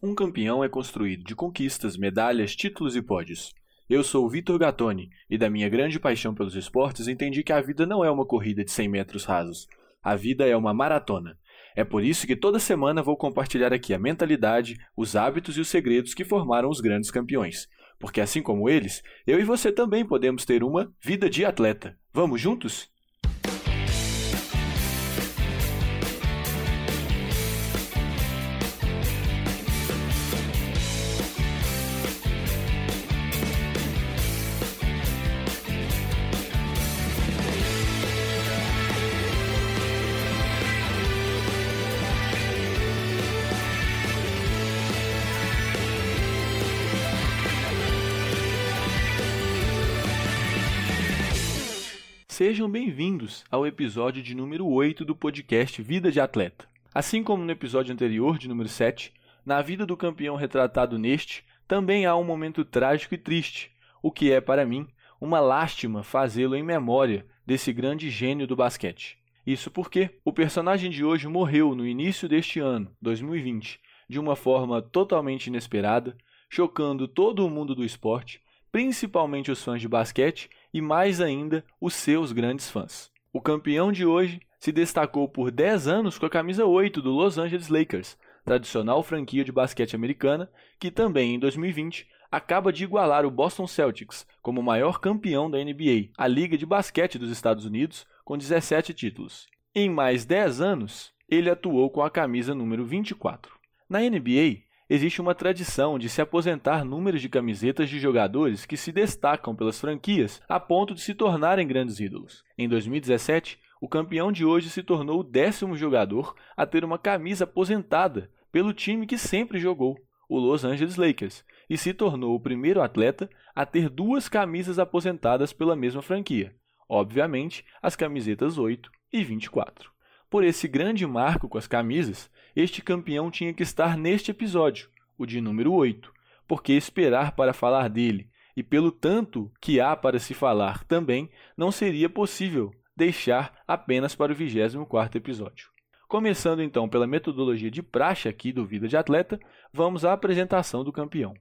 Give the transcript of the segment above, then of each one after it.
Um campeão é construído de conquistas, medalhas, títulos e pódios. Eu sou o Vitor Gattoni e da minha grande paixão pelos esportes entendi que a vida não é uma corrida de 100 metros rasos. A vida é uma maratona. É por isso que toda semana vou compartilhar aqui a mentalidade, os hábitos e os segredos que formaram os grandes campeões. Porque assim como eles, eu e você também podemos ter uma vida de atleta. Vamos juntos? Sejam bem-vindos ao episódio de número 8 do podcast Vida de Atleta. Assim como no episódio anterior, de número 7, na vida do campeão retratado neste, também há um momento trágico e triste, o que é, para mim, uma lástima fazê-lo em memória desse grande gênio do basquete. Isso porque o personagem de hoje morreu no início deste ano, 2020, de uma forma totalmente inesperada, chocando todo o mundo do esporte, principalmente os fãs de basquete e mais ainda os seus grandes fãs. O campeão de hoje se destacou por 10 anos com a camisa 8 do Los Angeles Lakers, tradicional franquia de basquete americana, que também em 2020 acaba de igualar o Boston Celtics como o maior campeão da NBA, a liga de basquete dos Estados Unidos, com 17 títulos. Em mais 10 anos, ele atuou com a camisa número 24. Na NBA, existe uma tradição de se aposentar números de camisetas de jogadores que se destacam pelas franquias a ponto de se tornarem grandes ídolos. Em 2017, o campeão de hoje se tornou o décimo jogador a ter uma camisa aposentada pelo time que sempre jogou, o Los Angeles Lakers, e se tornou o primeiro atleta a ter duas camisas aposentadas pela mesma franquia, obviamente as camisetas 8 e 24. Por esse grande marco com as camisas, este campeão tinha que estar neste episódio, o de número 8, porque esperar para falar dele e pelo tanto que há para se falar também, não seria possível deixar apenas para o 24º episódio. Começando então pela metodologia de praxe aqui do Vida de Atleta, vamos à apresentação do campeão.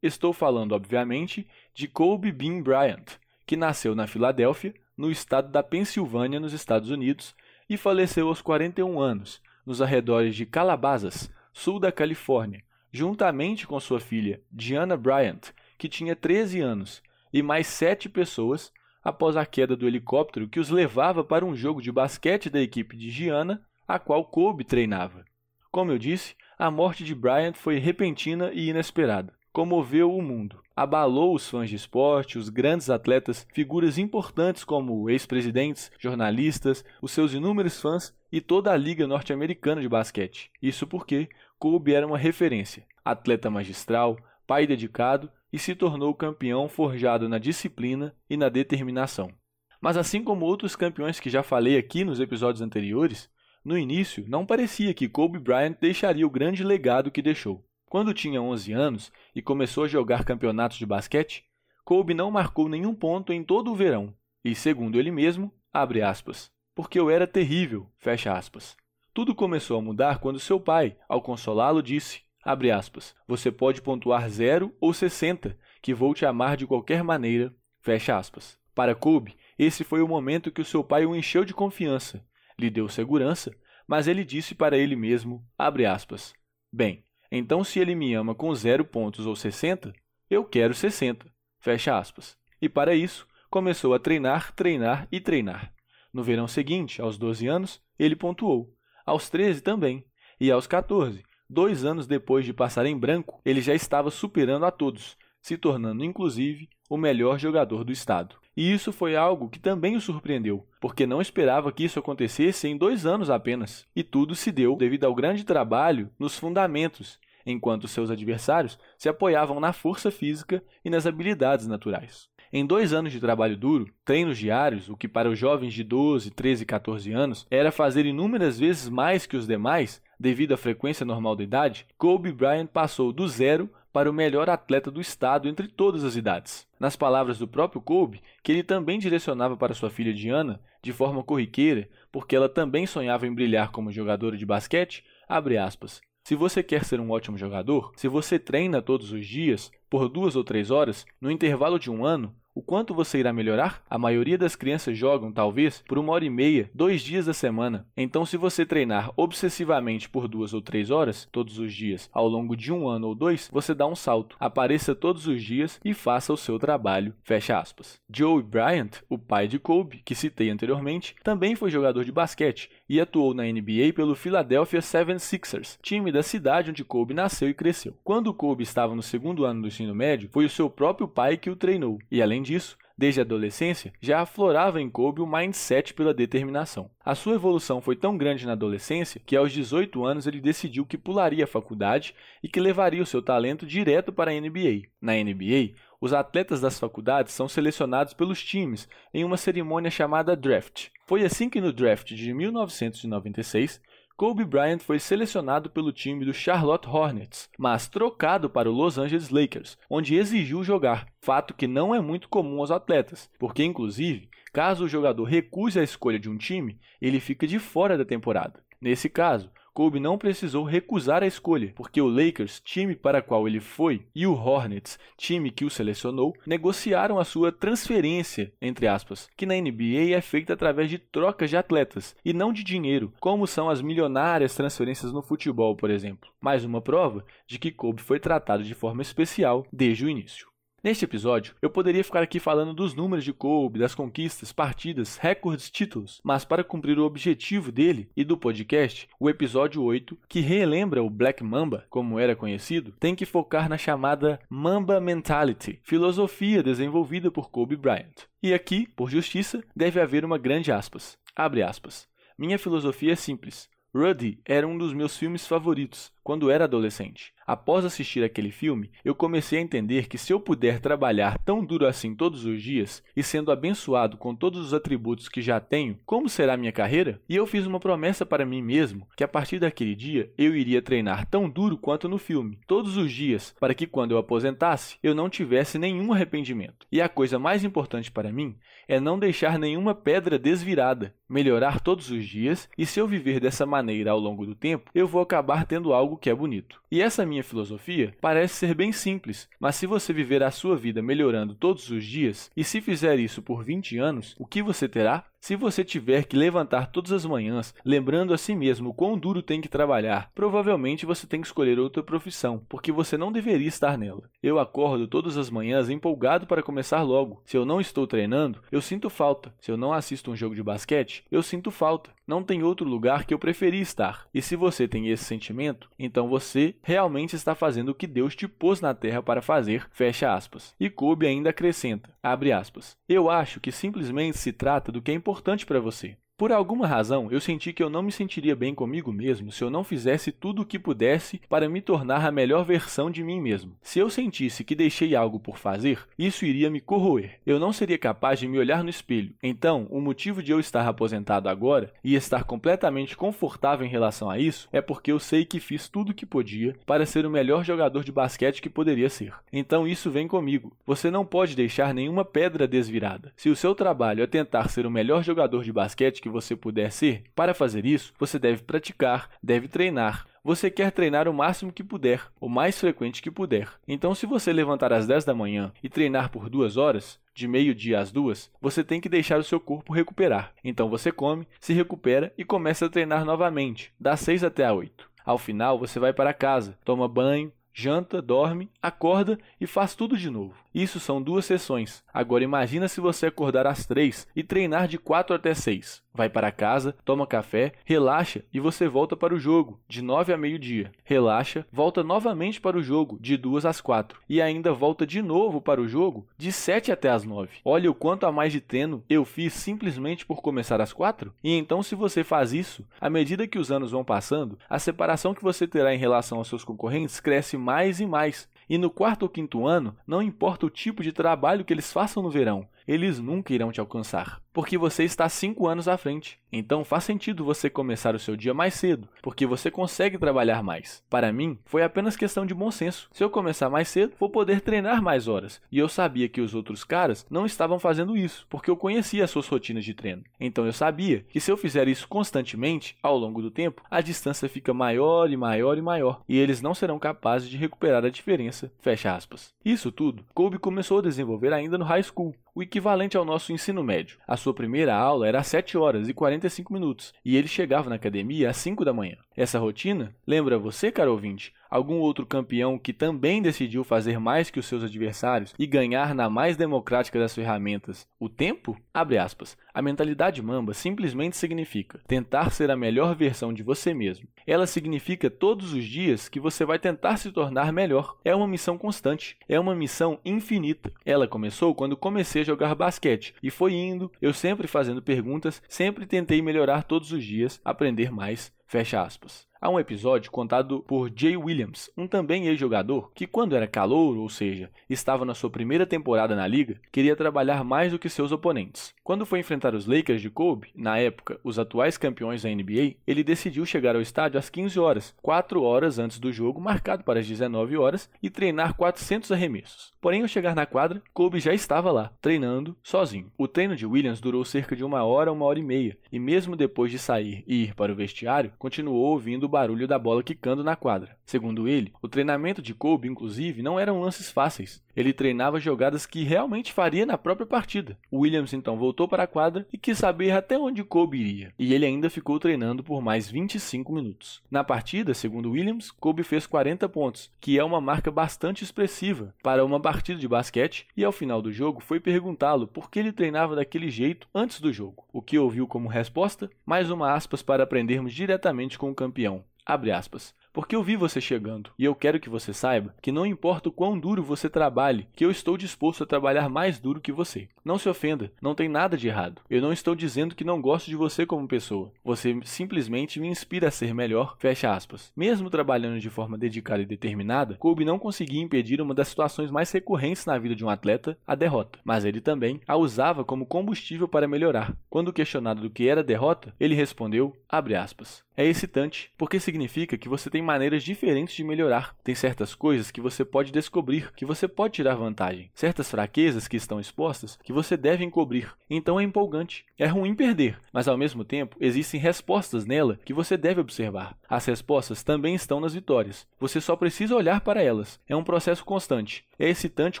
Estou falando, obviamente, de Kobe Bean Bryant, que nasceu na Filadélfia, no estado da Pensilvânia, nos Estados Unidos, e faleceu aos 41 anos, nos arredores de Calabasas, sul da Califórnia, juntamente com sua filha, Diana Bryant, que tinha 13 anos, e mais sete pessoas, após a queda do helicóptero que os levava para um jogo de basquete da equipe de Gianna, a qual Kobe treinava. Como eu disse, a morte de Bryant foi repentina e inesperada comoveu o mundo. Abalou os fãs de esporte, os grandes atletas, figuras importantes como ex-presidentes, jornalistas, os seus inúmeros fãs e toda a liga norte-americana de basquete. Isso porque Kobe era uma referência, atleta magistral, pai dedicado e se tornou campeão forjado na disciplina e na determinação. Mas assim como outros campeões que já falei aqui nos episódios anteriores, no início não parecia que Kobe Bryant deixaria o grande legado que deixou. Quando tinha 11 anos e começou a jogar campeonatos de basquete, Kobe não marcou nenhum ponto em todo o verão, e segundo ele mesmo, abre aspas, porque eu era terrível, fecha aspas. Tudo começou a mudar quando seu pai, ao consolá-lo, disse, abre aspas, você pode pontuar 0 ou 60, que vou te amar de qualquer maneira, fecha aspas. Para Kobe, esse foi o momento que o seu pai o encheu de confiança, lhe deu segurança, mas ele disse para ele mesmo, abre aspas, bem, então, se ele me ama com zero pontos ou 60, eu quero 60. Fecha aspas. E para isso, começou a treinar, treinar e treinar. No verão seguinte, aos 12 anos, ele pontuou. Aos 13 também. E aos 14, dois anos depois de passar em branco, ele já estava superando a todos, se tornando inclusive o melhor jogador do estado. E isso foi algo que também o surpreendeu, porque não esperava que isso acontecesse em dois anos apenas. E tudo se deu devido ao grande trabalho nos fundamentos, enquanto seus adversários se apoiavam na força física e nas habilidades naturais. Em dois anos de trabalho duro, treinos diários, o que para os jovens de 12, 13 e 14 anos era fazer inúmeras vezes mais que os demais, devido à frequência normal da idade, Kobe Bryant passou do zero para o melhor atleta do estado entre todas as idades. Nas palavras do próprio Kobe, que ele também direcionava para sua filha Diana, de forma corriqueira, porque ela também sonhava em brilhar como jogadora de basquete, abre aspas, Se você quer ser um ótimo jogador, se você treina todos os dias, por duas ou três horas, no intervalo de um ano, o quanto você irá melhorar? A maioria das crianças jogam, talvez, por uma hora e meia, dois dias da semana. Então, se você treinar obsessivamente por duas ou três horas, todos os dias, ao longo de um ano ou dois, você dá um salto. Apareça todos os dias e faça o seu trabalho. Fecha aspas. Joe Bryant, o pai de Kobe, que citei anteriormente, também foi jogador de basquete e atuou na NBA pelo Philadelphia 76ers, time da cidade onde Kobe nasceu e cresceu. Quando Kobe estava no segundo ano do ensino médio, foi o seu próprio pai que o treinou. E além disso, desde a adolescência, já aflorava em Kobe o mindset pela determinação. A sua evolução foi tão grande na adolescência que, aos 18 anos, ele decidiu que pularia a faculdade e que levaria o seu talento direto para a NBA. Na NBA, os atletas das faculdades são selecionados pelos times em uma cerimônia chamada draft. Foi assim que, no draft de 1996, Kobe Bryant foi selecionado pelo time do Charlotte Hornets, mas trocado para o Los Angeles Lakers, onde exigiu jogar, fato que não é muito comum aos atletas, porque inclusive, caso o jogador recuse a escolha de um time, ele fica de fora da temporada. Nesse caso, Kobe não precisou recusar a escolha, porque o Lakers, time para qual ele foi, e o Hornets, time que o selecionou, negociaram a sua transferência, entre aspas, que na NBA é feita através de trocas de atletas e não de dinheiro, como são as milionárias transferências no futebol, por exemplo. Mais uma prova de que Kobe foi tratado de forma especial desde o início. Neste episódio, eu poderia ficar aqui falando dos números de Kobe, das conquistas, partidas, recordes, títulos, mas para cumprir o objetivo dele e do podcast, o episódio 8, que relembra o Black Mamba, como era conhecido, tem que focar na chamada Mamba Mentality, filosofia desenvolvida por Kobe Bryant. E aqui, por justiça, deve haver uma grande aspas. Abre aspas. Minha filosofia é simples. Ruddy era um dos meus filmes favoritos quando era adolescente. Após assistir aquele filme, eu comecei a entender que se eu puder trabalhar tão duro assim todos os dias e sendo abençoado com todos os atributos que já tenho, como será minha carreira? E eu fiz uma promessa para mim mesmo que a partir daquele dia eu iria treinar tão duro quanto no filme, todos os dias, para que quando eu aposentasse eu não tivesse nenhum arrependimento. E a coisa mais importante para mim é não deixar nenhuma pedra desvirada, melhorar todos os dias, e se eu viver dessa maneira ao longo do tempo, eu vou acabar tendo algo que é bonito. E essa minha filosofia parece ser bem simples, mas se você viver a sua vida melhorando todos os dias, e se fizer isso por 20 anos, o que você terá? Se você tiver que levantar todas as manhãs, lembrando a si mesmo quão duro tem que trabalhar, provavelmente você tem que escolher outra profissão, porque você não deveria estar nela. Eu acordo todas as manhãs empolgado para começar logo. Se eu não estou treinando, eu sinto falta. Se eu não assisto um jogo de basquete, eu sinto falta. Não tem outro lugar que eu preferi estar. E se você tem esse sentimento, então você realmente está fazendo o que Deus te pôs na terra para fazer. Fecha aspas. E Kobe ainda acrescenta, abre aspas. Eu acho que simplesmente se trata do que é importante importante para você. Por alguma razão, eu senti que eu não me sentiria bem comigo mesmo se eu não fizesse tudo o que pudesse para me tornar a melhor versão de mim mesmo. Se eu sentisse que deixei algo por fazer, isso iria me corroer. Eu não seria capaz de me olhar no espelho. Então, o motivo de eu estar aposentado agora e estar completamente confortável em relação a isso é porque eu sei que fiz tudo o que podia para ser o melhor jogador de basquete que poderia ser. Então, isso vem comigo. Você não pode deixar nenhuma pedra desvirada. Se o seu trabalho é tentar ser o melhor jogador de basquete que você puder ser, para fazer isso, você deve praticar, deve treinar. Você quer treinar o máximo que puder, o mais frequente que puder. Então, se você levantar às 10 da manhã e treinar por duas horas, de meio-dia às duas, você tem que deixar o seu corpo recuperar. Então você come, se recupera e começa a treinar novamente, das 6 até a 8. Ao final, você vai para casa, toma banho, janta, dorme, acorda e faz tudo de novo. Isso são duas sessões. Agora imagina se você acordar às três e treinar de quatro até seis. Vai para casa, toma café, relaxa e você volta para o jogo, de 9 a meio-dia. Relaxa, volta novamente para o jogo, de 2 às 4. E ainda volta de novo para o jogo, de 7 até às 9. Olha o quanto a mais de treino eu fiz simplesmente por começar às 4? E então, se você faz isso, à medida que os anos vão passando, a separação que você terá em relação aos seus concorrentes cresce mais e mais. E no quarto ou quinto ano, não importa o tipo de trabalho que eles façam no verão, eles nunca irão te alcançar, porque você está cinco anos à frente. Então faz sentido você começar o seu dia mais cedo, porque você consegue trabalhar mais. Para mim, foi apenas questão de bom senso. Se eu começar mais cedo, vou poder treinar mais horas. E eu sabia que os outros caras não estavam fazendo isso, porque eu conhecia as suas rotinas de treino. Então eu sabia que se eu fizer isso constantemente, ao longo do tempo, a distância fica maior e maior e maior, e eles não serão capazes de recuperar a diferença. Fecha aspas. Isso tudo, Kobe começou a desenvolver ainda no high school, o equivalente ao nosso ensino médio. A sua primeira aula era às 7 horas e 45 minutos, e ele chegava na academia às 5 da manhã. Essa rotina lembra você, caro ouvinte, algum outro campeão que também decidiu fazer mais que os seus adversários e ganhar na mais democrática das ferramentas, o tempo? Abre aspas. A mentalidade mamba simplesmente significa tentar ser a melhor versão de você mesmo. Ela significa todos os dias que você vai tentar se tornar melhor. É uma missão constante, é uma missão infinita. Ela começou quando comecei a jogar basquete e foi indo, eu sempre fazendo perguntas, sempre tentei melhorar todos os dias, aprender mais. Fecha aspas. Há um episódio contado por Jay Williams, um também ex-jogador que, quando era calouro, ou seja, estava na sua primeira temporada na liga, queria trabalhar mais do que seus oponentes. Quando foi enfrentar os Lakers de Kobe, na época os atuais campeões da NBA, ele decidiu chegar ao estádio às 15 horas, 4 horas antes do jogo marcado para as 19 horas, e treinar 400 arremessos. Porém, ao chegar na quadra, Kobe já estava lá, treinando sozinho. O treino de Williams durou cerca de uma hora, uma hora e meia, e mesmo depois de sair e ir para o vestiário, continuou ouvindo barulho da bola quicando na quadra. Segundo ele, o treinamento de Kobe, inclusive, não eram lances fáceis. Ele treinava jogadas que realmente faria na própria partida. Williams então voltou para a quadra e quis saber até onde Kobe iria, e ele ainda ficou treinando por mais 25 minutos. Na partida, segundo Williams, Kobe fez 40 pontos, que é uma marca bastante expressiva para uma partida de basquete, e ao final do jogo foi perguntá-lo por que ele treinava daquele jeito antes do jogo. O que ouviu como resposta? Mais uma aspas para aprendermos diretamente com o campeão. Abre aspas porque eu vi você chegando e eu quero que você saiba que não importa o quão duro você trabalhe, que eu estou disposto a trabalhar mais duro que você. Não se ofenda, não tem nada de errado. Eu não estou dizendo que não gosto de você como pessoa. Você simplesmente me inspira a ser melhor. Fecha aspas. Mesmo trabalhando de forma dedicada e determinada, Kobe não conseguia impedir uma das situações mais recorrentes na vida de um atleta, a derrota. Mas ele também a usava como combustível para melhorar. Quando questionado do que era derrota, ele respondeu, abre aspas, é excitante, porque significa que você tem maneiras diferentes de melhorar. Tem certas coisas que você pode descobrir, que você pode tirar vantagem. Certas fraquezas que estão expostas, que você deve encobrir. Então é empolgante. É ruim perder, mas ao mesmo tempo existem respostas nela que você deve observar. As respostas também estão nas vitórias. Você só precisa olhar para elas. É um processo constante. É excitante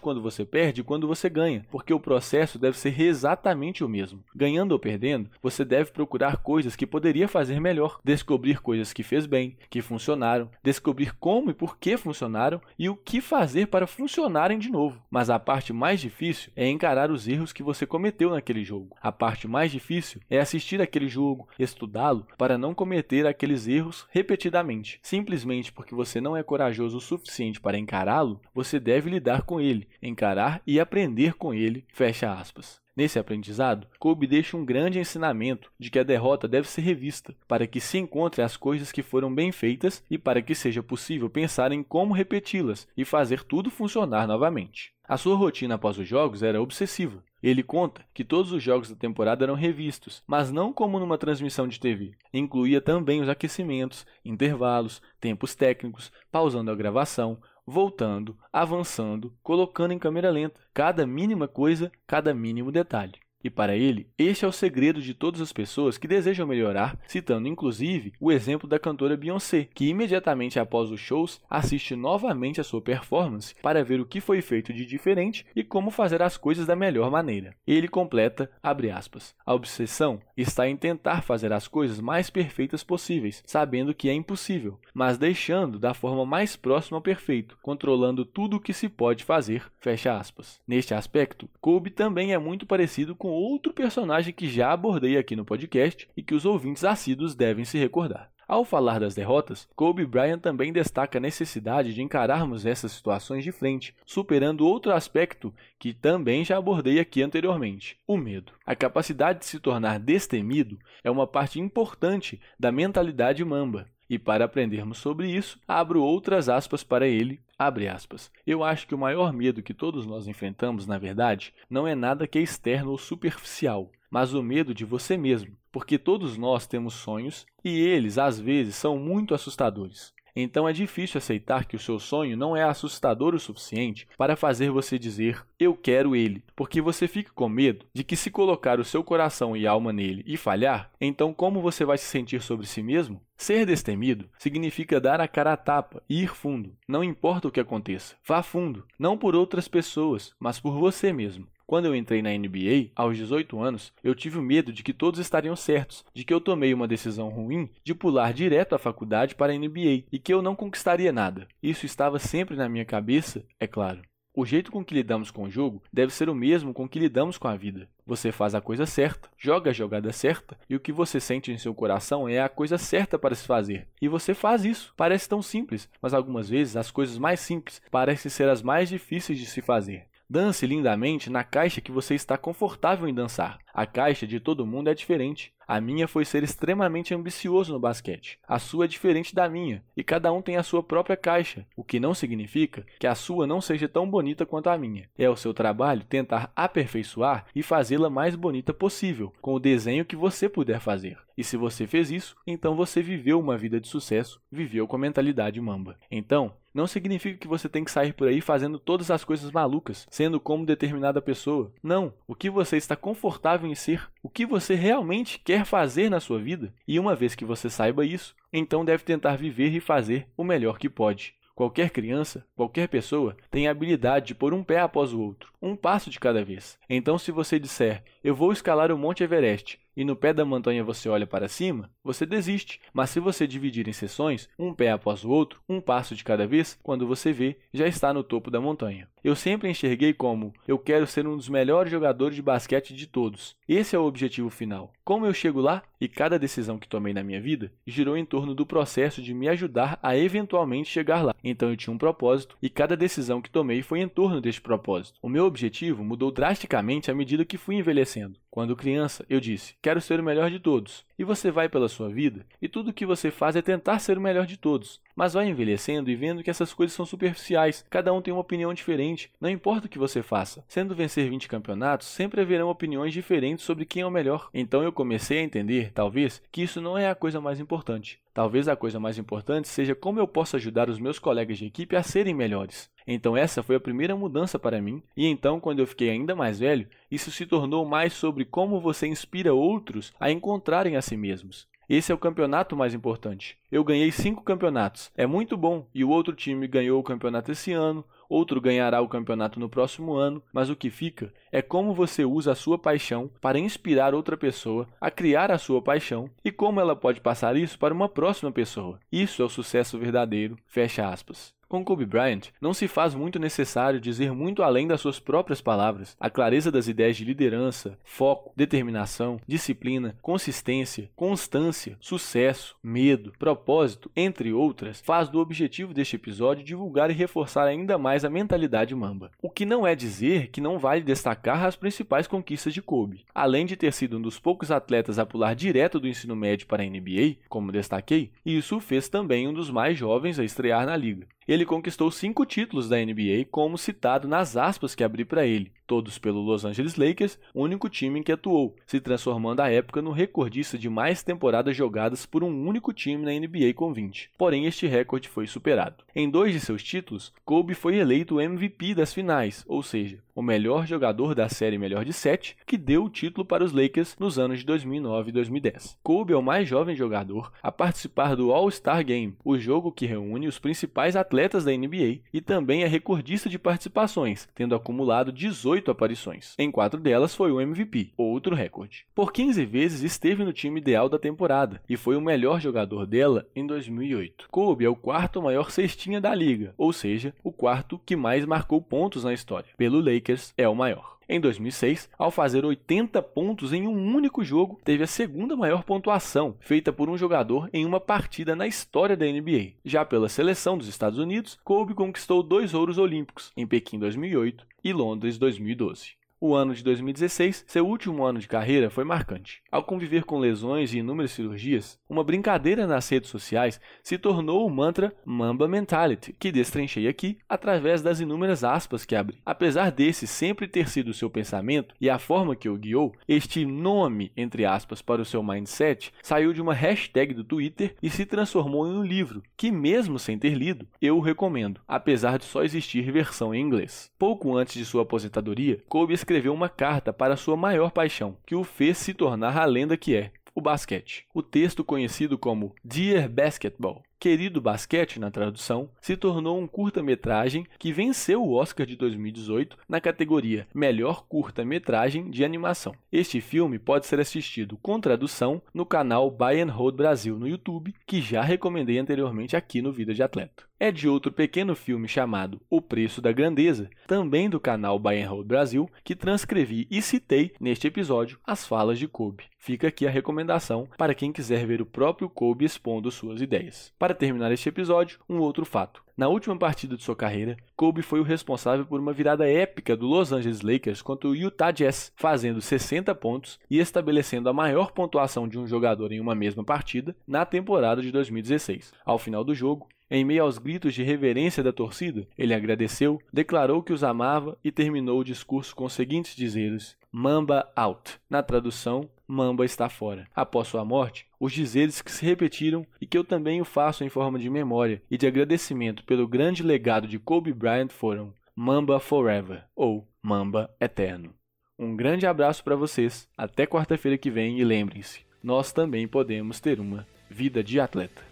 quando você perde e quando você ganha, porque o processo deve ser exatamente o mesmo. Ganhando ou perdendo, você deve procurar coisas que poderia fazer melhor descobrir coisas que fez bem, que funcionaram, descobrir como e por que funcionaram e o que fazer para funcionarem de novo. Mas a parte mais difícil é encarar os erros que você cometeu naquele jogo. A parte mais difícil é assistir aquele jogo, estudá-lo para não cometer aqueles erros repetidamente. Simplesmente porque você não é corajoso o suficiente para encará-lo, você deve lidar com ele, encarar e aprender com ele. Fecha aspas. Nesse aprendizado, Kobe deixa um grande ensinamento de que a derrota deve ser revista, para que se encontre as coisas que foram bem feitas e para que seja possível pensar em como repeti-las e fazer tudo funcionar novamente. A sua rotina após os jogos era obsessiva. Ele conta que todos os jogos da temporada eram revistos, mas não como numa transmissão de TV. Incluía também os aquecimentos, intervalos, tempos técnicos, pausando a gravação, voltando, avançando, colocando em câmera lenta cada mínima coisa, cada mínimo detalhe. E para ele, este é o segredo de todas as pessoas que desejam melhorar, citando inclusive o exemplo da cantora Beyoncé, que imediatamente após os shows assiste novamente a sua performance para ver o que foi feito de diferente e como fazer as coisas da melhor maneira. Ele completa, aspas, a obsessão está em tentar fazer as coisas mais perfeitas possíveis, sabendo que é impossível, mas deixando da forma mais próxima ao perfeito, controlando tudo o que se pode fazer, fecha aspas. Neste aspecto, Kobe também é muito parecido com outro personagem que já abordei aqui no podcast e que os ouvintes assíduos devem se recordar. Ao falar das derrotas, Kobe Bryant também destaca a necessidade de encararmos essas situações de frente, superando outro aspecto que também já abordei aqui anteriormente: o medo. A capacidade de se tornar destemido é uma parte importante da mentalidade mamba. E para aprendermos sobre isso, abro outras aspas para ele, Abre aspas. Eu acho que o maior medo que todos nós enfrentamos, na verdade, não é nada que é externo ou superficial, mas o medo de você mesmo, porque todos nós temos sonhos e eles, às vezes, são muito assustadores. Então é difícil aceitar que o seu sonho não é assustador o suficiente para fazer você dizer eu quero ele, porque você fica com medo de que se colocar o seu coração e alma nele e falhar, então como você vai se sentir sobre si mesmo? Ser destemido significa dar a cara a tapa e ir fundo. Não importa o que aconteça, vá fundo, não por outras pessoas, mas por você mesmo. Quando eu entrei na NBA, aos 18 anos, eu tive o medo de que todos estariam certos, de que eu tomei uma decisão ruim de pular direto à faculdade para a NBA e que eu não conquistaria nada. Isso estava sempre na minha cabeça, é claro. O jeito com que lidamos com o jogo deve ser o mesmo com que lidamos com a vida. Você faz a coisa certa, joga a jogada certa, e o que você sente em seu coração é a coisa certa para se fazer. E você faz isso. Parece tão simples, mas algumas vezes as coisas mais simples parecem ser as mais difíceis de se fazer. Dance lindamente na caixa que você está confortável em dançar. A caixa de todo mundo é diferente. A minha foi ser extremamente ambicioso no basquete. A sua é diferente da minha, e cada um tem a sua própria caixa, o que não significa que a sua não seja tão bonita quanto a minha. É o seu trabalho tentar aperfeiçoar e fazê-la mais bonita possível, com o desenho que você puder fazer. E se você fez isso, então você viveu uma vida de sucesso, viveu com a mentalidade mamba. Então, não significa que você tem que sair por aí fazendo todas as coisas malucas, sendo como determinada pessoa. Não. O que você está confortável em ser, o que você realmente quer fazer na sua vida. E uma vez que você saiba isso, então deve tentar viver e fazer o melhor que pode. Qualquer criança, qualquer pessoa, tem a habilidade de pôr um pé após o outro, um passo de cada vez. Então, se você disser, eu vou escalar o Monte Everest, e no pé da montanha você olha para cima, você desiste. Mas se você dividir em sessões, um pé após o outro, um passo de cada vez, quando você vê, já está no topo da montanha. Eu sempre enxerguei como eu quero ser um dos melhores jogadores de basquete de todos. Esse é o objetivo final. Como eu chego lá? E cada decisão que tomei na minha vida girou em torno do processo de me ajudar a eventualmente chegar lá. Então eu tinha um propósito e cada decisão que tomei foi em torno deste propósito. O meu objetivo mudou drasticamente à medida que fui envelhecendo. Quando criança, eu disse: quero ser o melhor de todos. E você vai pela sua vida e tudo o que você faz é tentar ser o melhor de todos. Mas vai envelhecendo e vendo que essas coisas são superficiais, cada um tem uma opinião diferente, não importa o que você faça. Sendo vencer 20 campeonatos, sempre haverão opiniões diferentes sobre quem é o melhor. Então eu comecei a entender, talvez, que isso não é a coisa mais importante. Talvez a coisa mais importante seja como eu posso ajudar os meus colegas de equipe a serem melhores. Então essa foi a primeira mudança para mim, e então quando eu fiquei ainda mais velho, isso se tornou mais sobre como você inspira outros a encontrarem a mesmos. Esse é o campeonato mais importante. Eu ganhei cinco campeonatos. É muito bom. E o outro time ganhou o campeonato esse ano, outro ganhará o campeonato no próximo ano, mas o que fica é como você usa a sua paixão para inspirar outra pessoa a criar a sua paixão e como ela pode passar isso para uma próxima pessoa. Isso é o sucesso verdadeiro. Fecha aspas. Com Kobe Bryant, não se faz muito necessário dizer muito além das suas próprias palavras. A clareza das ideias de liderança, foco, determinação, disciplina, consistência, constância, sucesso, medo, propósito, entre outras, faz do objetivo deste episódio divulgar e reforçar ainda mais a mentalidade mamba. O que não é dizer que não vale destacar as principais conquistas de Kobe. Além de ter sido um dos poucos atletas a pular direto do ensino médio para a NBA, como destaquei, isso fez também um dos mais jovens a estrear na liga. Ele conquistou cinco títulos da NBA, como citado nas aspas que abri para ele, todos pelo Los Angeles Lakers, o único time em que atuou, se transformando à época no recordista de mais temporadas jogadas por um único time na NBA com 20. Porém, este recorde foi superado. Em dois de seus títulos, Kobe foi eleito o MVP das finais, ou seja, o melhor jogador da série melhor de 7, que deu o título para os Lakers nos anos de 2009 e 2010. Kobe é o mais jovem jogador a participar do All-Star Game, o jogo que reúne os principais atletas da NBA e também é recordista de participações, tendo acumulado 18 aparições. Em quatro delas foi o MVP, outro recorde. Por 15 vezes esteve no time ideal da temporada e foi o melhor jogador dela em 2008. Kobe é o quarto maior cestinha da liga, ou seja, o quarto que mais marcou pontos na história. Pelo Lakers é o maior. Em 2006, ao fazer 80 pontos em um único jogo, teve a segunda maior pontuação feita por um jogador em uma partida na história da NBA. Já pela seleção dos Estados Unidos, Kobe conquistou dois ouros olímpicos, em Pequim 2008 e Londres 2012. O ano de 2016, seu último ano de carreira, foi marcante. Ao conviver com lesões e inúmeras cirurgias, uma brincadeira nas redes sociais se tornou o mantra Mamba Mentality, que destrinchei aqui através das inúmeras aspas que abri. Apesar desse sempre ter sido seu pensamento e a forma que o guiou, este nome, entre aspas, para o seu mindset saiu de uma hashtag do Twitter e se transformou em um livro, que mesmo sem ter lido, eu o recomendo, apesar de só existir versão em inglês. Pouco antes de sua aposentadoria, Kobe escreveu escreveu uma carta para sua maior paixão, que o fez se tornar a lenda que é, o basquete. O texto conhecido como Dear Basketball Querido Basquete, na tradução, se tornou um curta-metragem que venceu o Oscar de 2018 na categoria Melhor Curta-Metragem de Animação. Este filme pode ser assistido com tradução no canal Buy and Hold Brasil no YouTube, que já recomendei anteriormente aqui no Vida de Atleta. É de outro pequeno filme chamado O Preço da Grandeza, também do canal Buy and Hold Brasil, que transcrevi e citei neste episódio as falas de Kobe. Fica aqui a recomendação para quem quiser ver o próprio Kobe expondo suas ideias. Para para terminar este episódio, um outro fato. Na última partida de sua carreira, Kobe foi o responsável por uma virada épica do Los Angeles Lakers contra o Utah Jazz, fazendo 60 pontos e estabelecendo a maior pontuação de um jogador em uma mesma partida na temporada de 2016. Ao final do jogo, em meio aos gritos de reverência da torcida, ele agradeceu, declarou que os amava e terminou o discurso com os seguintes dizeres: Mamba out. Na tradução, Mamba está fora. Após sua morte, os dizeres que se repetiram e que eu também o faço em forma de memória e de agradecimento pelo grande legado de Kobe Bryant foram Mamba Forever ou Mamba Eterno. Um grande abraço para vocês, até quarta-feira que vem e lembrem-se, nós também podemos ter uma vida de atleta.